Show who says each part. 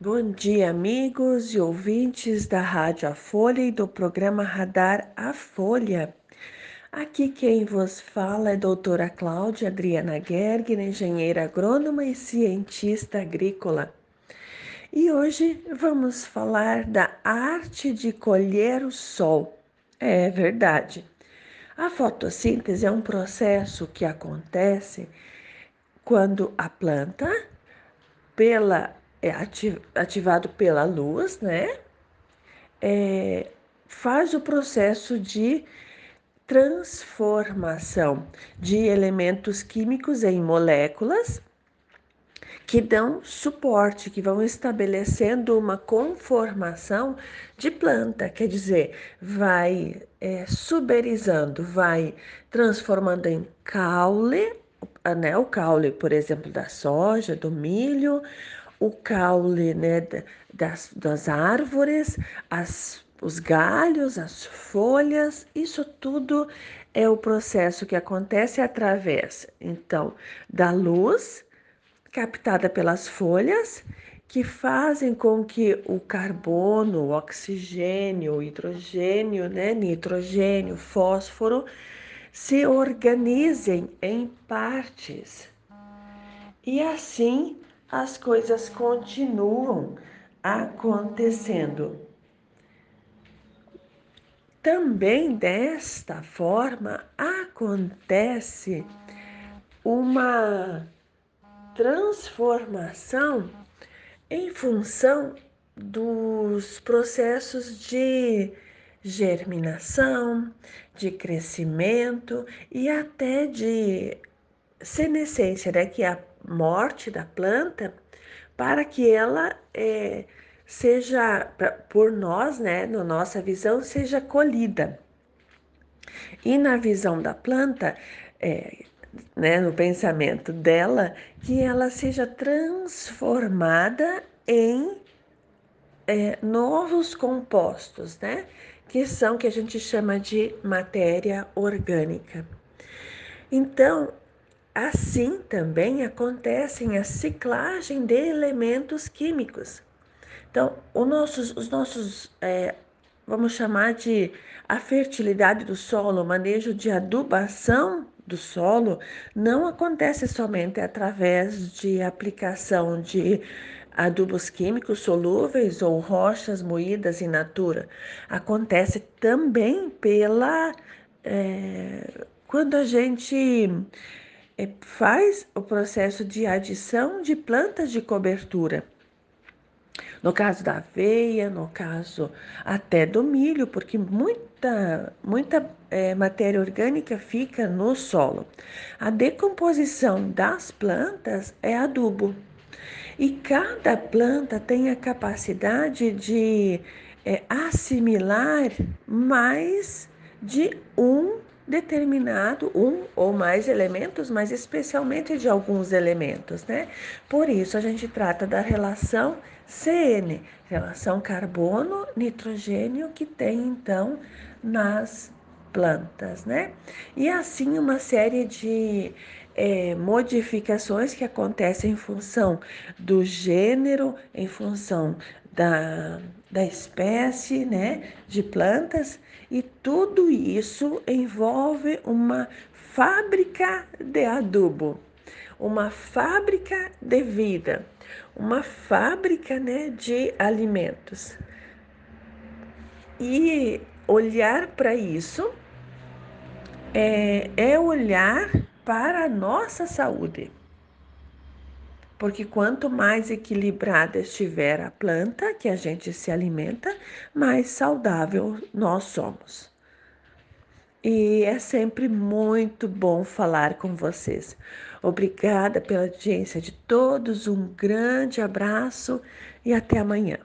Speaker 1: Bom dia, amigos e ouvintes da Rádio A Folha e do programa Radar A Folha. Aqui quem vos fala é a doutora Cláudia Adriana Gergen, engenheira agrônoma e cientista agrícola. E hoje vamos falar da arte de colher o sol. É verdade. A fotossíntese é um processo que acontece quando a planta, pela é ativado pela luz, né? É, faz o processo de transformação de elementos químicos em moléculas que dão suporte, que vão estabelecendo uma conformação de planta, quer dizer, vai é, suberizando, vai transformando em caule, né, o caule, por exemplo, da soja, do milho, o caule né, das, das árvores, as, os galhos, as folhas, isso tudo é o processo que acontece através, então, da luz captada pelas folhas, que fazem com que o carbono, o oxigênio, o hidrogênio, né, nitrogênio, fósforo se organizem em partes. E assim as coisas continuam acontecendo. Também desta forma acontece uma transformação em função dos processos de germinação, de crescimento e até de senescência, né? que é a morte da planta para que ela é, seja, por nós, né, na nossa visão, seja colhida. E na visão da planta, é, né, no pensamento dela, que ela seja transformada em é, novos compostos, né? Que são que a gente chama de matéria orgânica. Então, Assim também acontece a ciclagem de elementos químicos. Então, nossos, os nossos, é, vamos chamar de a fertilidade do solo, o manejo de adubação do solo, não acontece somente através de aplicação de adubos químicos solúveis ou rochas moídas in natura. Acontece também pela. É, quando a gente é, faz o processo de adição de plantas de cobertura. No caso da aveia, no caso até do milho, porque muita, muita é, matéria orgânica fica no solo. A decomposição das plantas é adubo. E cada planta tem a capacidade de é, assimilar mais de um determinado um ou mais elementos, mas especialmente de alguns elementos, né? Por isso a gente trata da relação CN, relação carbono-nitrogênio que tem então nas plantas, né? E assim uma série de é, modificações que acontecem em função do gênero, em função da, da espécie né, de plantas, e tudo isso envolve uma fábrica de adubo, uma fábrica de vida, uma fábrica né, de alimentos. E olhar para isso é, é olhar para a nossa saúde. Porque quanto mais equilibrada estiver a planta que a gente se alimenta, mais saudável nós somos. E é sempre muito bom falar com vocês. Obrigada pela audiência de todos, um grande abraço e até amanhã.